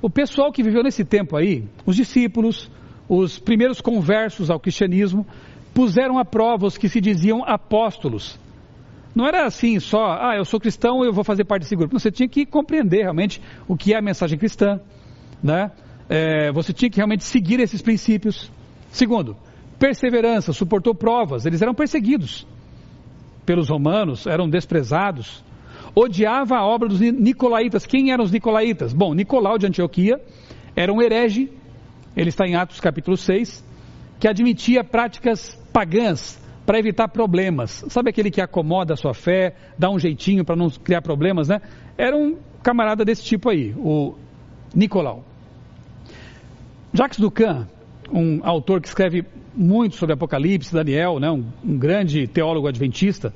o pessoal que viveu nesse tempo aí, os discípulos, os primeiros conversos ao cristianismo, puseram à prova os que se diziam apóstolos. Não era assim só, ah, eu sou cristão, eu vou fazer parte desse grupo. Você tinha que compreender realmente o que é a mensagem cristã, né? É, você tinha que realmente seguir esses princípios. Segundo, perseverança, suportou provas, eles eram perseguidos pelos romanos, eram desprezados. Odiava a obra dos nicolaítas. Quem eram os nicolaítas? Bom, Nicolau de Antioquia era um herege, ele está em Atos capítulo 6, que admitia práticas pagãs para evitar problemas. Sabe aquele que acomoda a sua fé, dá um jeitinho para não criar problemas, né? Era um camarada desse tipo aí, o Nicolau. Jacques Ducan, um autor que escreve muito sobre Apocalipse, Daniel, né, um, um grande teólogo adventista,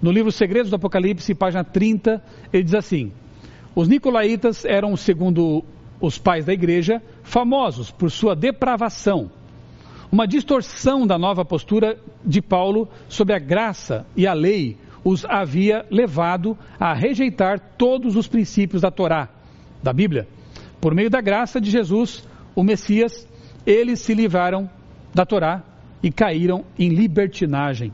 no livro Segredos do Apocalipse, página 30, ele diz assim: Os nicolaítas eram, segundo os pais da igreja, famosos por sua depravação, uma distorção da nova postura de Paulo sobre a graça e a lei os havia levado a rejeitar todos os princípios da Torá, da Bíblia. Por meio da graça de Jesus, o Messias, eles se livraram da Torá e caíram em libertinagem.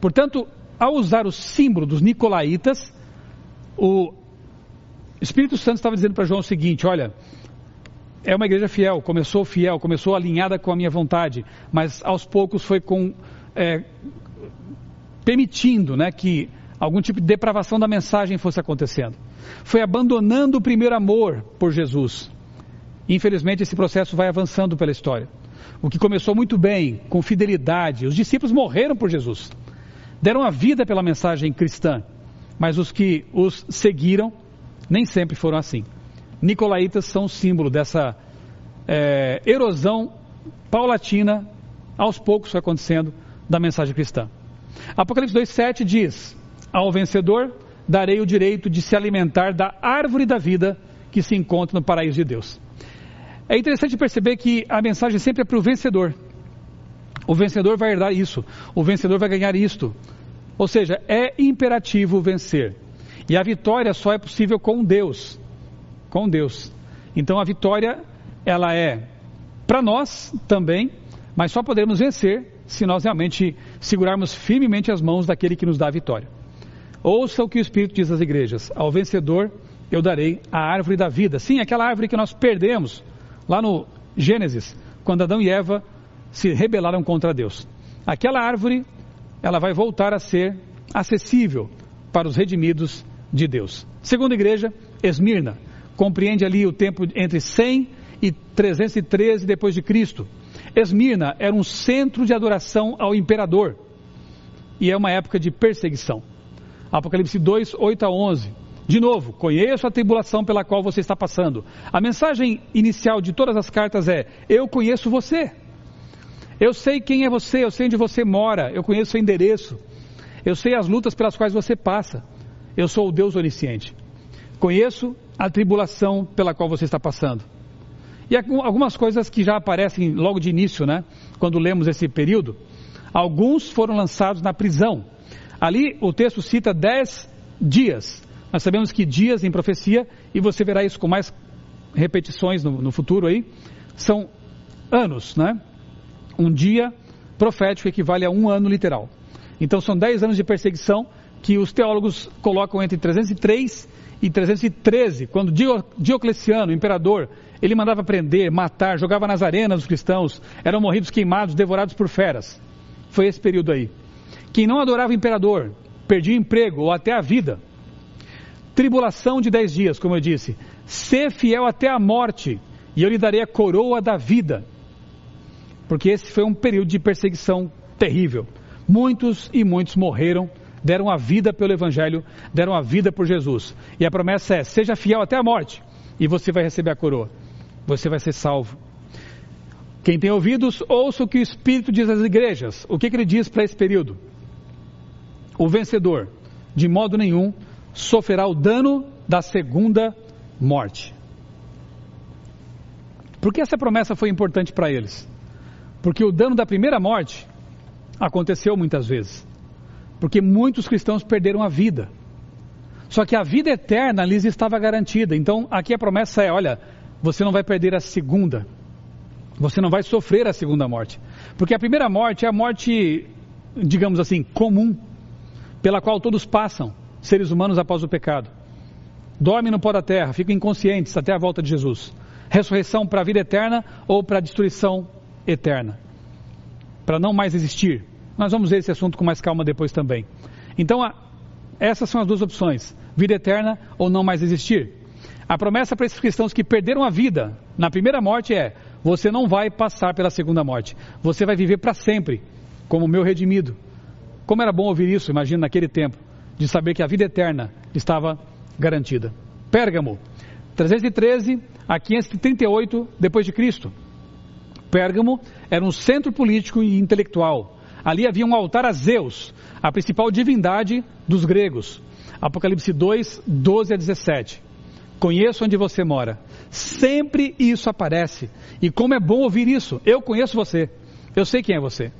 Portanto, ao usar o símbolo dos nicolaítas, o Espírito Santo estava dizendo para João o seguinte: olha, é uma igreja fiel, começou fiel, começou alinhada com a minha vontade, mas aos poucos foi com é, permitindo, né, que algum tipo de depravação da mensagem fosse acontecendo. Foi abandonando o primeiro amor por Jesus. Infelizmente, esse processo vai avançando pela história. O que começou muito bem, com fidelidade, os discípulos morreram por Jesus, deram a vida pela mensagem cristã, mas os que os seguiram nem sempre foram assim. Nicolaitas são símbolo dessa é, erosão paulatina, aos poucos acontecendo, da mensagem cristã. Apocalipse 2,7 diz: Ao vencedor darei o direito de se alimentar da árvore da vida que se encontra no paraíso de Deus. É interessante perceber que a mensagem sempre é para o vencedor. O vencedor vai herdar isso, o vencedor vai ganhar isto. Ou seja, é imperativo vencer. E a vitória só é possível com Deus. Com Deus. Então a vitória, ela é para nós também, mas só poderemos vencer se nós realmente segurarmos firmemente as mãos daquele que nos dá a vitória. Ouça o que o Espírito diz às igrejas: ao vencedor eu darei a árvore da vida. Sim, aquela árvore que nós perdemos lá no Gênesis, quando Adão e Eva se rebelaram contra Deus. Aquela árvore, ela vai voltar a ser acessível para os redimidos de Deus. Segunda igreja, Esmirna, compreende ali o tempo entre 100 e 313 depois de Cristo. Esmirna era um centro de adoração ao imperador e é uma época de perseguição. Apocalipse 2, 8 a 11. De novo, conheço a tribulação pela qual você está passando. A mensagem inicial de todas as cartas é: Eu conheço você. Eu sei quem é você, eu sei onde você mora, eu conheço seu endereço. Eu sei as lutas pelas quais você passa. Eu sou o Deus onisciente. Conheço a tribulação pela qual você está passando. E algumas coisas que já aparecem logo de início, né? Quando lemos esse período. Alguns foram lançados na prisão. Ali o texto cita dez dias nós sabemos que dias em profecia, e você verá isso com mais repetições no, no futuro aí, são anos, né? Um dia profético equivale a um ano literal. Então são dez anos de perseguição que os teólogos colocam entre 303 e 313, quando Diocleciano, imperador, ele mandava prender, matar, jogava nas arenas os cristãos, eram morridos queimados, devorados por feras. Foi esse período aí. Quem não adorava o imperador, perdia o emprego ou até a vida. Tribulação de dez dias, como eu disse. Ser fiel até a morte, e eu lhe darei a coroa da vida. Porque esse foi um período de perseguição terrível. Muitos e muitos morreram, deram a vida pelo Evangelho, deram a vida por Jesus. E a promessa é: seja fiel até a morte, e você vai receber a coroa. Você vai ser salvo. Quem tem ouvidos, ouça o que o Espírito diz às igrejas. O que, que ele diz para esse período? O vencedor, de modo nenhum, sofrerá o dano da segunda morte. Por que essa promessa foi importante para eles? Porque o dano da primeira morte aconteceu muitas vezes. Porque muitos cristãos perderam a vida. Só que a vida eterna lhes estava garantida. Então, aqui a promessa é: olha, você não vai perder a segunda. Você não vai sofrer a segunda morte. Porque a primeira morte é a morte, digamos assim, comum, pela qual todos passam, seres humanos após o pecado. Dormem no pó da terra, ficam inconscientes até a volta de Jesus. Ressurreição para a vida eterna ou para a destruição eterna. Para não mais existir. Nós vamos ver esse assunto com mais calma depois também. Então, a, essas são as duas opções: vida eterna ou não mais existir. A promessa para esses cristãos que perderam a vida na primeira morte é: você não vai passar pela segunda morte. Você vai viver para sempre como meu redimido. Como era bom ouvir isso, imagina naquele tempo, de saber que a vida eterna estava garantida. Pérgamo, 313 a 538 depois de Cristo. Pérgamo era um centro político e intelectual. Ali havia um altar a Zeus, a principal divindade dos gregos. Apocalipse 2, 12 a 17. Conheço onde você mora. Sempre isso aparece. E como é bom ouvir isso. Eu conheço você. Eu sei quem é você.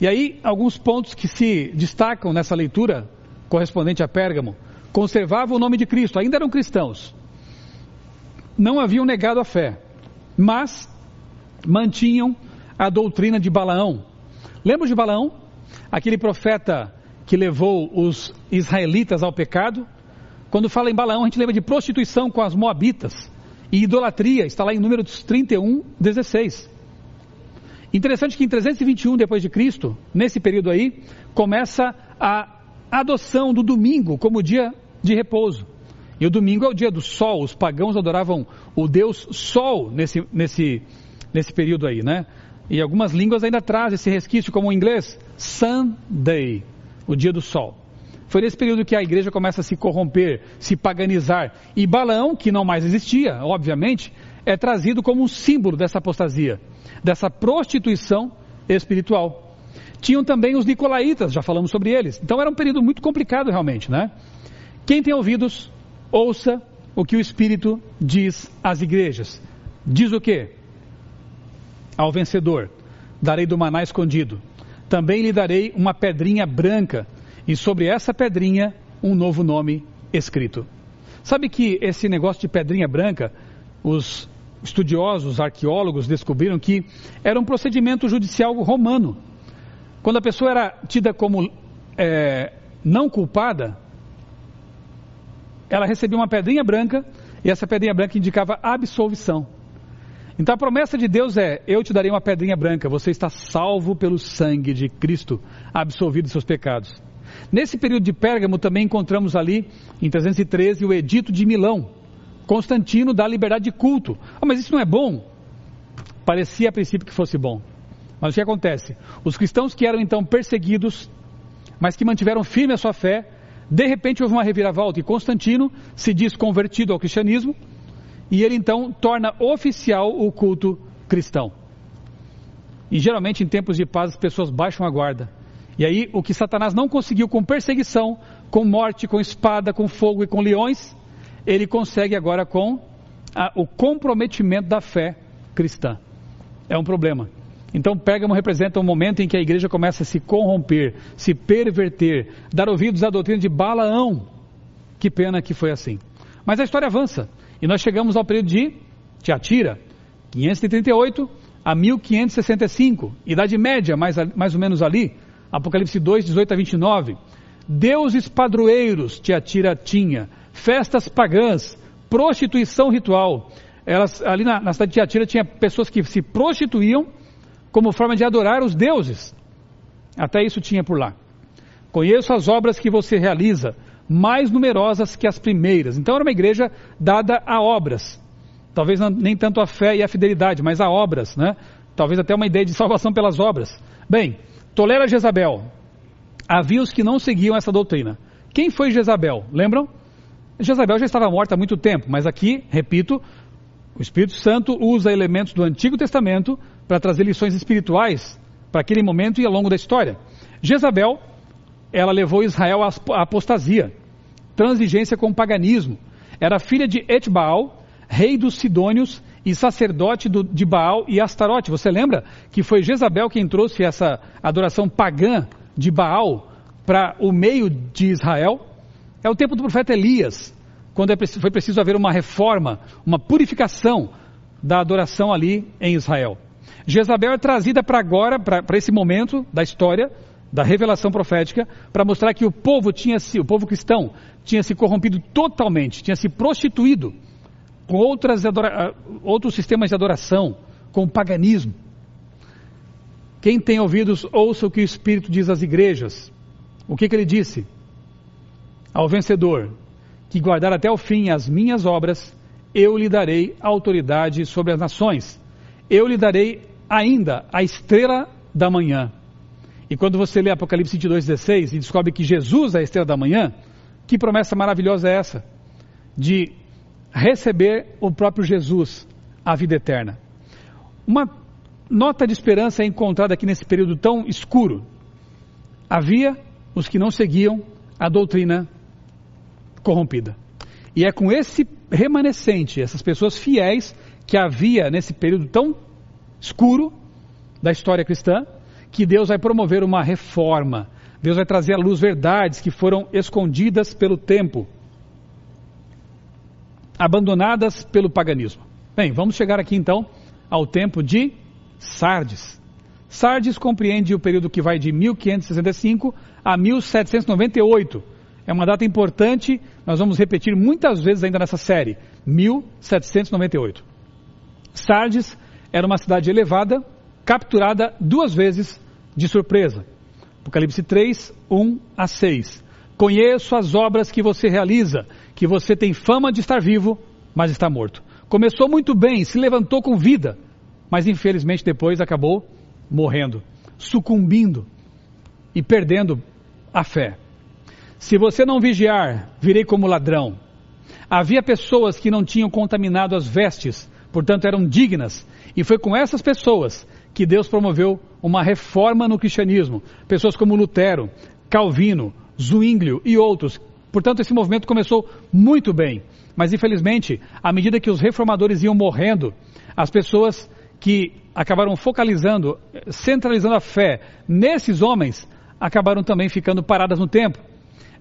E aí, alguns pontos que se destacam nessa leitura correspondente a Pérgamo. Conservavam o nome de Cristo, ainda eram cristãos. Não haviam negado a fé, mas mantinham a doutrina de Balaão. Lembra de Balaão? Aquele profeta que levou os israelitas ao pecado? Quando fala em Balaão, a gente lembra de prostituição com as moabitas e idolatria, está lá em Números 31, 16. Interessante que em 321 depois de Cristo, nesse período aí, começa a adoção do domingo como dia de repouso. E o domingo é o dia do sol, os pagãos adoravam o deus sol nesse, nesse, nesse período aí, né? E algumas línguas ainda trazem esse resquício, como o inglês, Sunday, o dia do sol. Foi nesse período que a igreja começa a se corromper, se paganizar. E Balaão, que não mais existia, obviamente, é trazido como um símbolo dessa apostasia, dessa prostituição espiritual. Tinham também os nicolaítas, já falamos sobre eles. Então era um período muito complicado realmente, né? Quem tem ouvidos, ouça o que o Espírito diz às igrejas. Diz o quê? Ao vencedor, darei do maná escondido. Também lhe darei uma pedrinha branca e sobre essa pedrinha um novo nome escrito. Sabe que esse negócio de pedrinha branca, os estudiosos, arqueólogos descobriram que era um procedimento judicial romano. Quando a pessoa era tida como é, não culpada, ela recebia uma pedrinha branca e essa pedrinha branca indicava absolvição. Então a promessa de Deus é: Eu te darei uma pedrinha branca, você está salvo pelo sangue de Cristo, absolvido dos seus pecados. Nesse período de Pérgamo também encontramos ali, em 313, o Edito de Milão. Constantino dá liberdade de culto. Ah, mas isso não é bom? Parecia a princípio que fosse bom. Mas o que acontece? Os cristãos que eram então perseguidos, mas que mantiveram firme a sua fé, de repente houve uma reviravolta e Constantino se diz convertido ao cristianismo e ele então torna oficial o culto cristão. E geralmente em tempos de paz as pessoas baixam a guarda e aí, o que Satanás não conseguiu com perseguição, com morte, com espada, com fogo e com leões, ele consegue agora com a, o comprometimento da fé cristã. É um problema. Então, Pérgamo representa um momento em que a igreja começa a se corromper, se perverter, dar ouvidos à doutrina de Balaão. Que pena que foi assim. Mas a história avança. E nós chegamos ao período de Tiatira, 538 a 1565, Idade Média, mais, mais ou menos ali, Apocalipse 2, 18 a 29. Deuses padroeiros Tiatira tinha, festas pagãs, prostituição ritual. Elas, ali na, na cidade de Tiatira tinha pessoas que se prostituíam como forma de adorar os deuses. Até isso tinha por lá. Conheço as obras que você realiza, mais numerosas que as primeiras. Então era uma igreja dada a obras. Talvez não, nem tanto a fé e a fidelidade, mas a obras, né? Talvez até uma ideia de salvação pelas obras. Bem, Tolera Jezabel. Havia os que não seguiam essa doutrina. Quem foi Jezabel? Lembram? Jezabel já estava morta há muito tempo, mas aqui, repito, o Espírito Santo usa elementos do Antigo Testamento para trazer lições espirituais para aquele momento e ao longo da história. Jezabel, ela levou Israel à apostasia, transigência com o paganismo. Era filha de Etbaal, rei dos Sidônios e sacerdote do, de Baal e Astarote. Você lembra que foi Jezabel quem trouxe essa adoração pagã de Baal para o meio de Israel? É o tempo do profeta Elias, quando é foi preciso haver uma reforma, uma purificação da adoração ali em Israel. Jezabel é trazida para agora, para esse momento da história, da revelação profética, para mostrar que o povo tinha se, o povo cristão tinha se corrompido totalmente, tinha se prostituído com outras adora, outros sistemas de adoração, com o paganismo. Quem tem ouvidos, ouça o que o Espírito diz às igrejas. O que, que ele disse? Ao vencedor, que guardar até o fim as minhas obras, eu lhe darei autoridade sobre as nações. Eu lhe darei ainda a estrela da manhã. E quando você lê Apocalipse 22,16 e descobre que Jesus é a estrela da manhã, que promessa maravilhosa é essa? De receber o próprio Jesus, a vida eterna. Uma nota de esperança é encontrada aqui nesse período tão escuro. Havia os que não seguiam a doutrina corrompida. E é com esse remanescente, essas pessoas fiéis que havia nesse período tão escuro da história cristã, que Deus vai promover uma reforma. Deus vai trazer à luz verdades que foram escondidas pelo tempo, abandonadas pelo paganismo. Bem, vamos chegar aqui então ao tempo de Sardes. Sardes compreende o período que vai de 1565 a 1798. É uma data importante, nós vamos repetir muitas vezes ainda nessa série. 1798. Sardes era uma cidade elevada, capturada duas vezes de surpresa. Apocalipse 3, 1 a 6. Conheço as obras que você realiza, que você tem fama de estar vivo, mas está morto. Começou muito bem, se levantou com vida, mas infelizmente depois acabou morrendo, sucumbindo e perdendo a fé. Se você não vigiar, virei como ladrão. Havia pessoas que não tinham contaminado as vestes, portanto eram dignas, e foi com essas pessoas que Deus promoveu uma reforma no cristianismo. Pessoas como Lutero, Calvino, Zwinglio e outros. Portanto, esse movimento começou muito bem. Mas, infelizmente, à medida que os reformadores iam morrendo, as pessoas que acabaram focalizando, centralizando a fé nesses homens, acabaram também ficando paradas no tempo.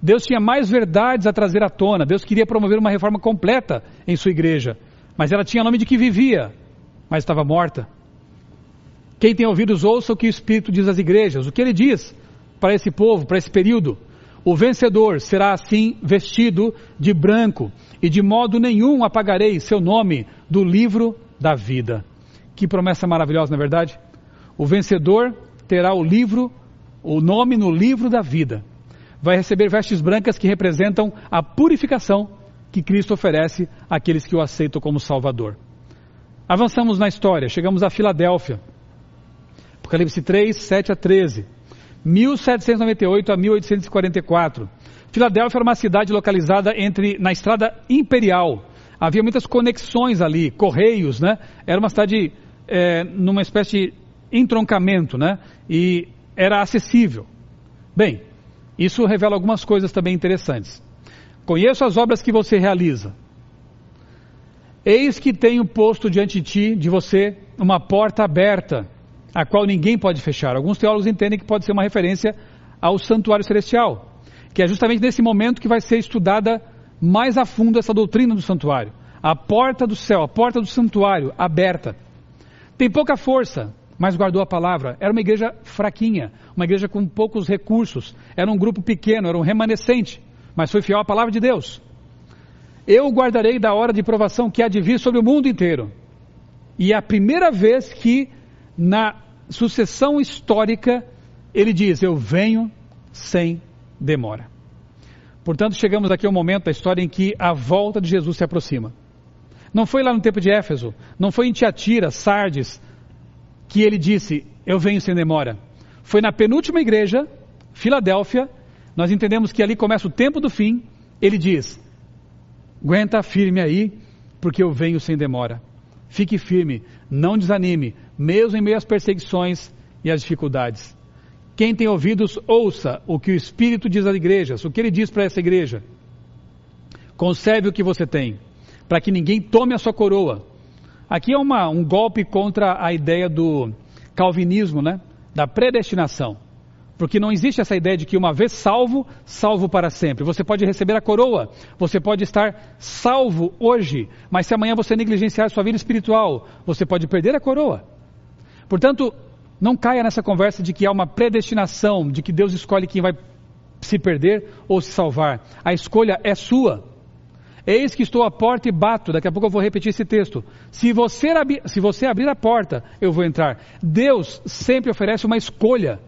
Deus tinha mais verdades a trazer à tona. Deus queria promover uma reforma completa em sua igreja. Mas ela tinha nome de que vivia, mas estava morta. Quem tem ouvidos, ouça o que o Espírito diz às igrejas. O que ele diz para esse povo, para esse período? O vencedor será assim vestido de branco, e de modo nenhum apagarei seu nome do livro da vida. Que promessa maravilhosa, não é verdade? O vencedor terá o livro, o nome no livro da vida. Vai receber vestes brancas que representam a purificação que Cristo oferece àqueles que o aceitam como Salvador. Avançamos na história, chegamos a Filadélfia. Apocalipse 3, 7 a 13. 1798 a 1844. Filadélfia era uma cidade localizada entre na estrada imperial. Havia muitas conexões ali, correios, né? Era uma cidade é, numa espécie de entroncamento, né? E era acessível. Bem, isso revela algumas coisas também interessantes. Conheço as obras que você realiza. Eis que tenho posto diante de ti, de você, uma porta aberta, a qual ninguém pode fechar. Alguns teólogos entendem que pode ser uma referência ao santuário celestial, que é justamente nesse momento que vai ser estudada mais a fundo essa doutrina do santuário. A porta do céu, a porta do santuário aberta. Tem pouca força, mas guardou a palavra. Era uma igreja fraquinha, uma igreja com poucos recursos, era um grupo pequeno, era um remanescente, mas foi fiel à palavra de Deus. Eu guardarei da hora de provação que há de vir sobre o mundo inteiro. E é a primeira vez que, na sucessão histórica, ele diz: Eu venho sem demora. Portanto, chegamos aqui ao momento da história em que a volta de Jesus se aproxima. Não foi lá no tempo de Éfeso, não foi em Tiatira, Sardes, que ele disse: Eu venho sem demora. Foi na penúltima igreja, Filadélfia, nós entendemos que ali começa o tempo do fim. Ele diz: Aguenta firme aí, porque eu venho sem demora. Fique firme, Não desanime, mesmo em meio às perseguições e às dificuldades. Quem tem ouvidos, ouça o que o Espírito diz às igrejas, o que ele diz para essa igreja. Conserve o que você tem, para que ninguém tome a sua coroa. Aqui é uma, um golpe contra a ideia do calvinismo, né? da predestinação. Porque não existe essa ideia de que uma vez salvo, salvo para sempre. Você pode receber a coroa, você pode estar salvo hoje, mas se amanhã você negligenciar sua vida espiritual, você pode perder a coroa. Portanto, não caia nessa conversa de que há uma predestinação, de que Deus escolhe quem vai se perder ou se salvar. A escolha é sua. Eis que estou à porta e bato. Daqui a pouco eu vou repetir esse texto. Se você, se você abrir a porta, eu vou entrar. Deus sempre oferece uma escolha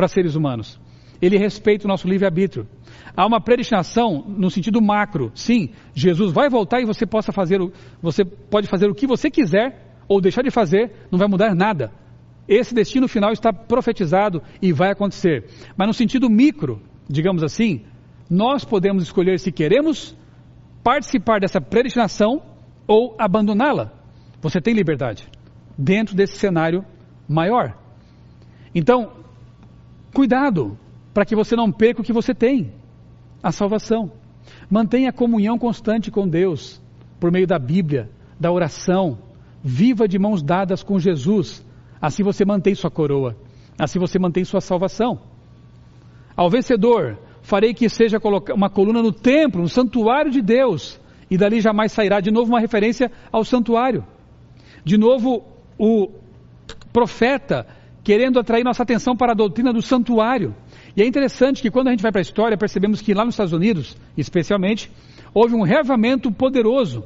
para seres humanos. Ele respeita o nosso livre-arbítrio. Há uma predestinação no sentido macro. Sim, Jesus vai voltar e você possa fazer o, você pode fazer o que você quiser ou deixar de fazer, não vai mudar nada. Esse destino final está profetizado e vai acontecer. Mas no sentido micro, digamos assim, nós podemos escolher se queremos participar dessa predestinação ou abandoná-la. Você tem liberdade dentro desse cenário maior. Então, cuidado para que você não perca o que você tem, a salvação. Mantenha a comunhão constante com Deus por meio da Bíblia, da oração. Viva de mãos dadas com Jesus Assim você mantém sua coroa. Assim você mantém sua salvação. Ao vencedor, farei que seja uma coluna no templo, no santuário de Deus, e dali jamais sairá. De novo, uma referência ao santuário. De novo, o profeta querendo atrair nossa atenção para a doutrina do santuário. E é interessante que quando a gente vai para a história, percebemos que lá nos Estados Unidos, especialmente, houve um reavamento poderoso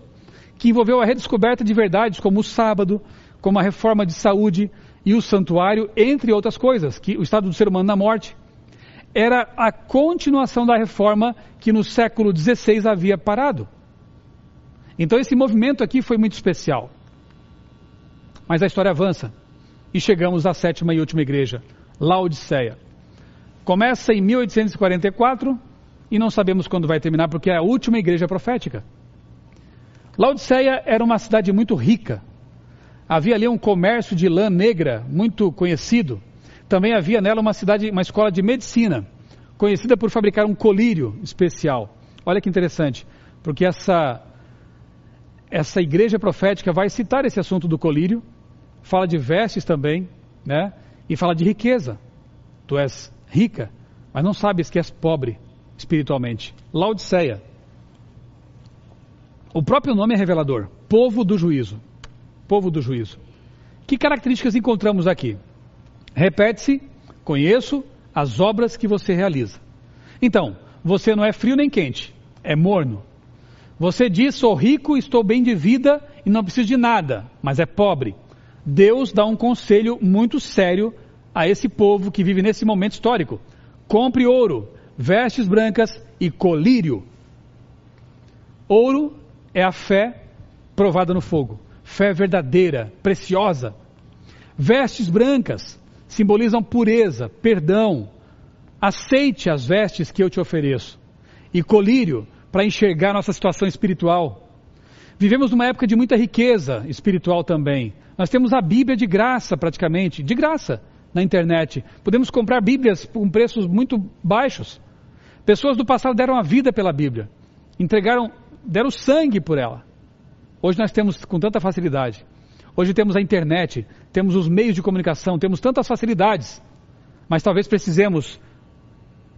que envolveu a redescoberta de verdades como o sábado, como a reforma de saúde, e o santuário, entre outras coisas, que o estado do ser humano na morte era a continuação da reforma que no século XVI havia parado. Então esse movimento aqui foi muito especial. Mas a história avança e chegamos à sétima e última igreja, Laodiceia. Começa em 1844 e não sabemos quando vai terminar porque é a última igreja profética. Laodiceia era uma cidade muito rica, Havia ali um comércio de lã negra muito conhecido. Também havia nela uma cidade, uma escola de medicina, conhecida por fabricar um colírio especial. Olha que interessante, porque essa essa igreja profética vai citar esse assunto do colírio, fala de vestes também, né? E fala de riqueza. Tu és rica, mas não sabes que és pobre espiritualmente. Laodiceia. O próprio nome é revelador, povo do juízo povo do juízo. Que características encontramos aqui? Repete-se: conheço as obras que você realiza. Então, você não é frio nem quente, é morno. Você diz: sou rico, estou bem de vida e não preciso de nada, mas é pobre. Deus dá um conselho muito sério a esse povo que vive nesse momento histórico: compre ouro, vestes brancas e colírio. Ouro é a fé provada no fogo fé verdadeira, preciosa. Vestes brancas simbolizam pureza, perdão. Aceite as vestes que eu te ofereço. E colírio para enxergar nossa situação espiritual. Vivemos numa época de muita riqueza espiritual também. Nós temos a Bíblia de graça, praticamente, de graça, na internet. Podemos comprar Bíblias com preços muito baixos. Pessoas do passado deram a vida pela Bíblia, entregaram, deram sangue por ela. Hoje nós temos com tanta facilidade. Hoje temos a internet, temos os meios de comunicação, temos tantas facilidades. Mas talvez precisemos,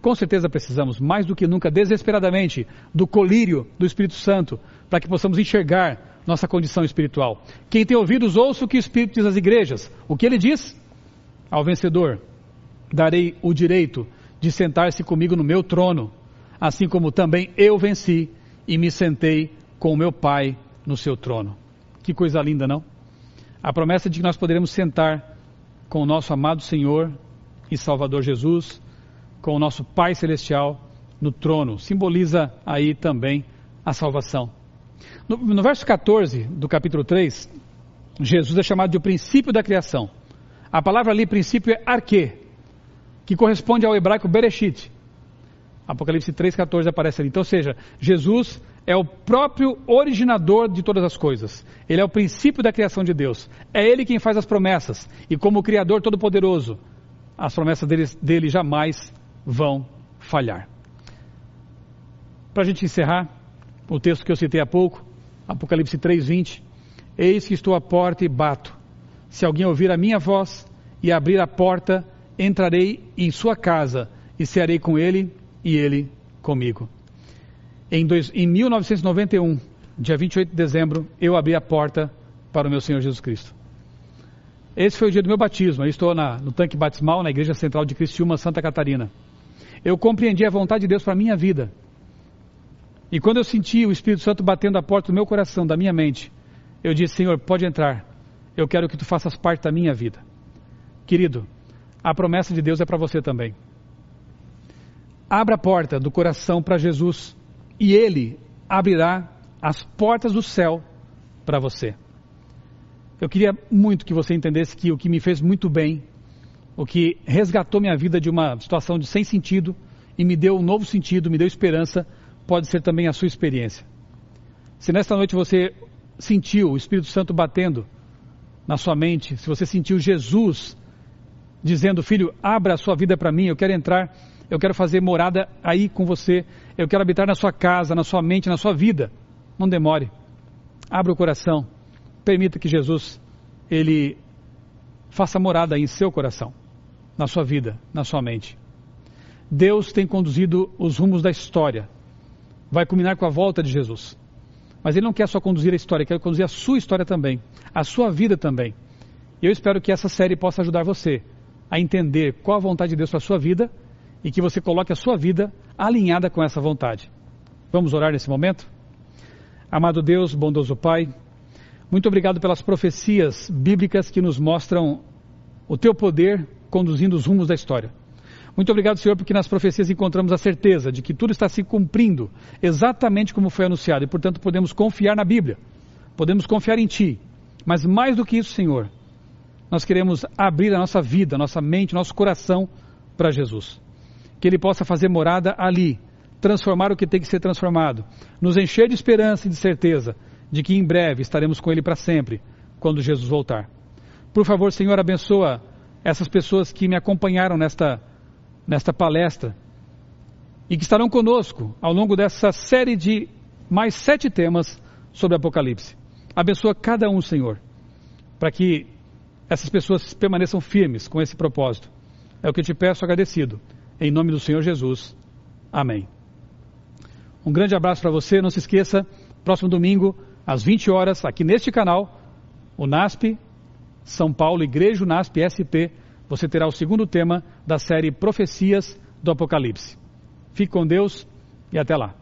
com certeza precisamos, mais do que nunca, desesperadamente, do colírio do Espírito Santo, para que possamos enxergar nossa condição espiritual. Quem tem ouvidos, ouça o que o Espírito diz às igrejas. O que ele diz? Ao vencedor, darei o direito de sentar-se comigo no meu trono, assim como também eu venci e me sentei com o meu Pai no seu trono. Que coisa linda, não? A promessa de que nós poderemos sentar com o nosso amado Senhor e Salvador Jesus, com o nosso Pai Celestial no trono, simboliza aí também a salvação. No, no verso 14 do capítulo 3, Jesus é chamado de o princípio da criação. A palavra ali, princípio, é arque, que corresponde ao hebraico bereshit. Apocalipse 3,14 aparece ali. Então, ou seja, Jesus é o próprio originador de todas as coisas. Ele é o princípio da criação de Deus. É Ele quem faz as promessas. E como Criador Todo-Poderoso, as promessas dele, dele jamais vão falhar. Para a gente encerrar, o texto que eu citei há pouco, Apocalipse 3:20, Eis que estou à porta e bato. Se alguém ouvir a minha voz e abrir a porta, entrarei em sua casa e cearei com ele e ele comigo. Em, dois, em 1991, dia 28 de dezembro, eu abri a porta para o meu Senhor Jesus Cristo. Esse foi o dia do meu batismo. Eu estou na, no tanque batismal, na Igreja Central de Criciúma, Santa Catarina. Eu compreendi a vontade de Deus para a minha vida. E quando eu senti o Espírito Santo batendo a porta do meu coração, da minha mente, eu disse: Senhor, pode entrar. Eu quero que tu faças parte da minha vida. Querido, a promessa de Deus é para você também. Abra a porta do coração para Jesus e Ele abrirá as portas do céu para você. Eu queria muito que você entendesse que o que me fez muito bem, o que resgatou minha vida de uma situação de sem sentido e me deu um novo sentido, me deu esperança, pode ser também a sua experiência. Se nesta noite você sentiu o Espírito Santo batendo na sua mente, se você sentiu Jesus dizendo, filho, abra a sua vida para mim, eu quero entrar, eu quero fazer morada aí com você, eu quero habitar na sua casa, na sua mente, na sua vida. Não demore. Abra o coração. Permita que Jesus, ele faça morada em seu coração, na sua vida, na sua mente. Deus tem conduzido os rumos da história. Vai culminar com a volta de Jesus. Mas Ele não quer só conduzir a história, Ele quer conduzir a sua história também, a sua vida também. E eu espero que essa série possa ajudar você a entender qual a vontade de Deus para a sua vida e que você coloque a sua vida alinhada com essa vontade. Vamos orar nesse momento? Amado Deus, bondoso Pai, muito obrigado pelas profecias bíblicas que nos mostram o teu poder conduzindo os rumos da história. Muito obrigado, Senhor, porque nas profecias encontramos a certeza de que tudo está se cumprindo exatamente como foi anunciado e, portanto, podemos confiar na Bíblia, podemos confiar em Ti. Mas mais do que isso, Senhor, nós queremos abrir a nossa vida, a nossa mente, nosso coração para Jesus. Que Ele possa fazer morada ali, transformar o que tem que ser transformado, nos encher de esperança e de certeza de que em breve estaremos com Ele para sempre, quando Jesus voltar. Por favor, Senhor, abençoa essas pessoas que me acompanharam nesta, nesta palestra e que estarão conosco ao longo dessa série de mais sete temas sobre Apocalipse. Abençoa cada um, Senhor, para que essas pessoas permaneçam firmes com esse propósito. É o que eu te peço agradecido. Em nome do Senhor Jesus. Amém. Um grande abraço para você. Não se esqueça, próximo domingo, às 20 horas, aqui neste canal, o NASP, São Paulo, Igreja NASP SP, você terá o segundo tema da série Profecias do Apocalipse. Fique com Deus e até lá.